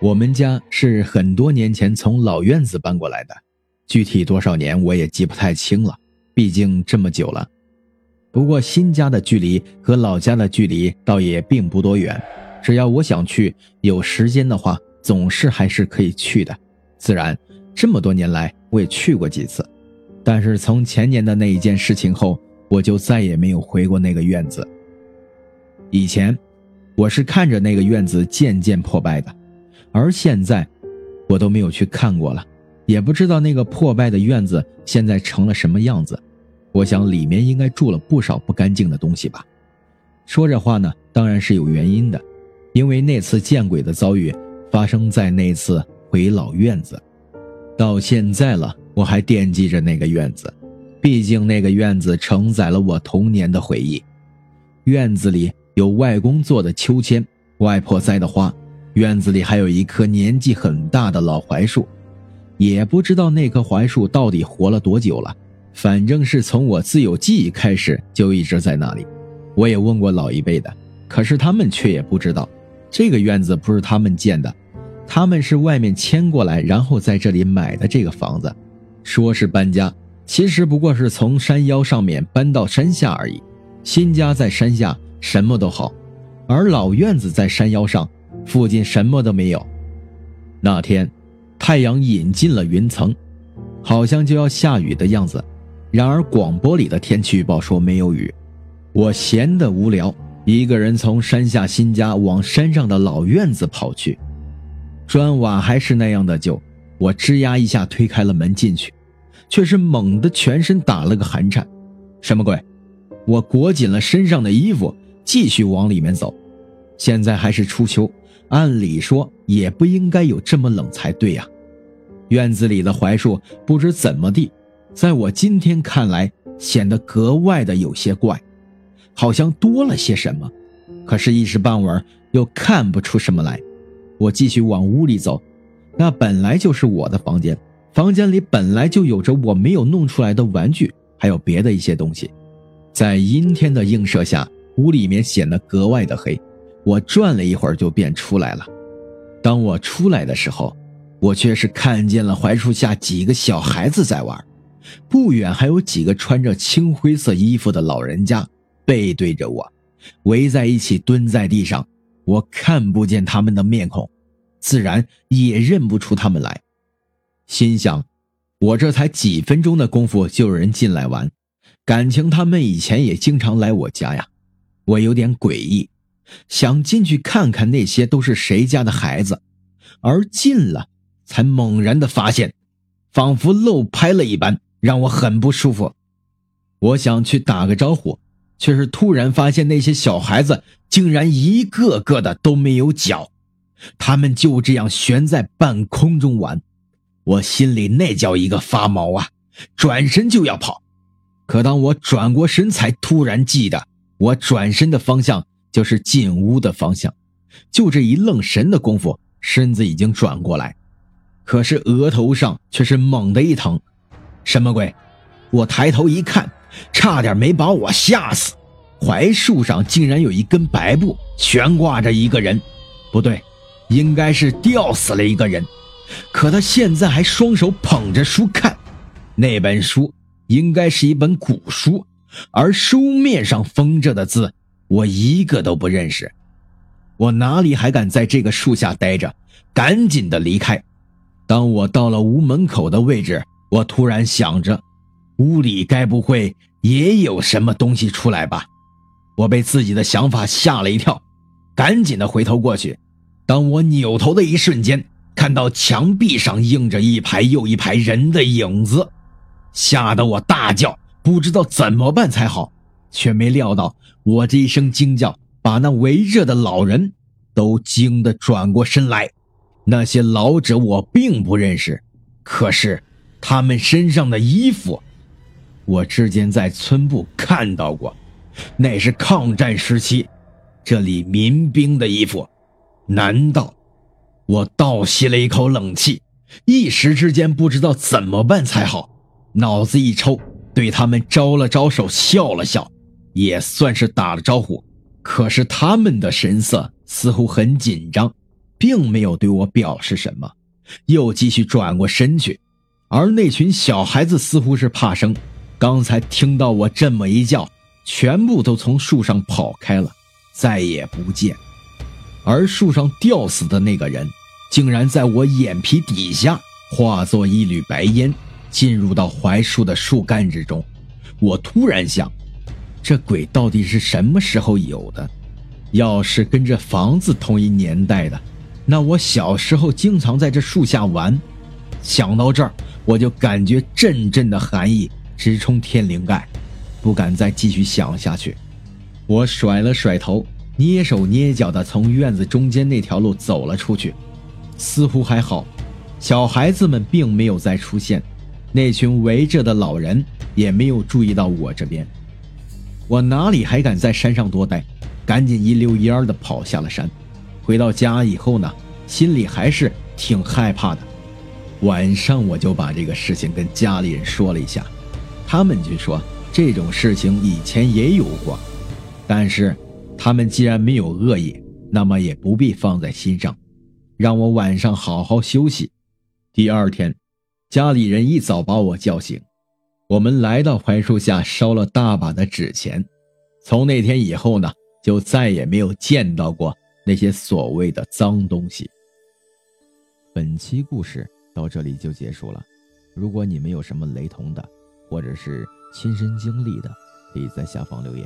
我们家是很多年前从老院子搬过来的，具体多少年我也记不太清了，毕竟这么久了。不过新家的距离和老家的距离倒也并不多远，只要我想去，有时间的话，总是还是可以去的。自然，这么多年来我也去过几次，但是从前年的那一件事情后，我就再也没有回过那个院子。以前，我是看着那个院子渐渐破败的。而现在，我都没有去看过了，也不知道那个破败的院子现在成了什么样子。我想里面应该住了不少不干净的东西吧。说这话呢，当然是有原因的，因为那次见鬼的遭遇发生在那次回老院子。到现在了，我还惦记着那个院子，毕竟那个院子承载了我童年的回忆。院子里有外公做的秋千，外婆栽的花。院子里还有一棵年纪很大的老槐树，也不知道那棵槐树到底活了多久了。反正是从我自有记忆开始就一直在那里。我也问过老一辈的，可是他们却也不知道，这个院子不是他们建的，他们是外面迁过来，然后在这里买的这个房子。说是搬家，其实不过是从山腰上面搬到山下而已。新家在山下，什么都好，而老院子在山腰上。附近什么都没有。那天，太阳引进了云层，好像就要下雨的样子。然而广播里的天气预报说没有雨。我闲得无聊，一个人从山下新家往山上的老院子跑去。砖瓦还是那样的旧。我吱呀一下推开了门进去，却是猛地全身打了个寒颤。什么鬼？我裹紧了身上的衣服，继续往里面走。现在还是初秋。按理说也不应该有这么冷才对呀。院子里的槐树不知怎么地，在我今天看来显得格外的有些怪，好像多了些什么。可是，一时半会儿又看不出什么来。我继续往屋里走，那本来就是我的房间，房间里本来就有着我没有弄出来的玩具，还有别的一些东西。在阴天的映射下，屋里面显得格外的黑。我转了一会儿就便出来了。当我出来的时候，我却是看见了槐树下几个小孩子在玩，不远还有几个穿着青灰色衣服的老人家背对着我，围在一起蹲在地上。我看不见他们的面孔，自然也认不出他们来。心想，我这才几分钟的功夫就有人进来玩，感情他们以前也经常来我家呀。我有点诡异。想进去看看那些都是谁家的孩子，而进了，才猛然的发现，仿佛漏拍了一般，让我很不舒服。我想去打个招呼，却是突然发现那些小孩子竟然一个个的都没有脚，他们就这样悬在半空中玩，我心里那叫一个发毛啊！转身就要跑，可当我转过身，才突然记得我转身的方向。就是进屋的方向，就这一愣神的功夫，身子已经转过来，可是额头上却是猛的一疼。什么鬼？我抬头一看，差点没把我吓死。槐树上竟然有一根白布，悬挂着一个人，不对，应该是吊死了一个人。可他现在还双手捧着书看，那本书应该是一本古书，而书面上封着的字。我一个都不认识，我哪里还敢在这个树下待着？赶紧的离开。当我到了屋门口的位置，我突然想着，屋里该不会也有什么东西出来吧？我被自己的想法吓了一跳，赶紧的回头过去。当我扭头的一瞬间，看到墙壁上映着一排又一排人的影子，吓得我大叫，不知道怎么办才好。却没料到，我这一声惊叫，把那围着的老人都惊得转过身来。那些老者我并不认识，可是他们身上的衣服，我之前在村部看到过，那是抗战时期这里民兵的衣服。难道？我倒吸了一口冷气，一时之间不知道怎么办才好，脑子一抽，对他们招了招手，笑了笑。也算是打了招呼，可是他们的神色似乎很紧张，并没有对我表示什么，又继续转过身去。而那群小孩子似乎是怕生，刚才听到我这么一叫，全部都从树上跑开了，再也不见。而树上吊死的那个人，竟然在我眼皮底下化作一缕白烟，进入到槐树的树干之中。我突然想，这鬼到底是什么时候有的？要是跟这房子同一年代的，那我小时候经常在这树下玩。想到这儿，我就感觉阵阵的寒意直冲天灵盖，不敢再继续想下去。我甩了甩头，蹑手蹑脚地从院子中间那条路走了出去。似乎还好，小孩子们并没有再出现，那群围着的老人也没有注意到我这边。我哪里还敢在山上多待？赶紧一溜烟儿地跑下了山。回到家以后呢，心里还是挺害怕的。晚上我就把这个事情跟家里人说了一下，他们就说这种事情以前也有过，但是他们既然没有恶意，那么也不必放在心上，让我晚上好好休息。第二天，家里人一早把我叫醒，我们来到槐树下烧了大把的纸钱。从那天以后呢，就再也没有见到过那些所谓的脏东西。本期故事。到这里就结束了。如果你们有什么雷同的，或者是亲身经历的，可以在下方留言。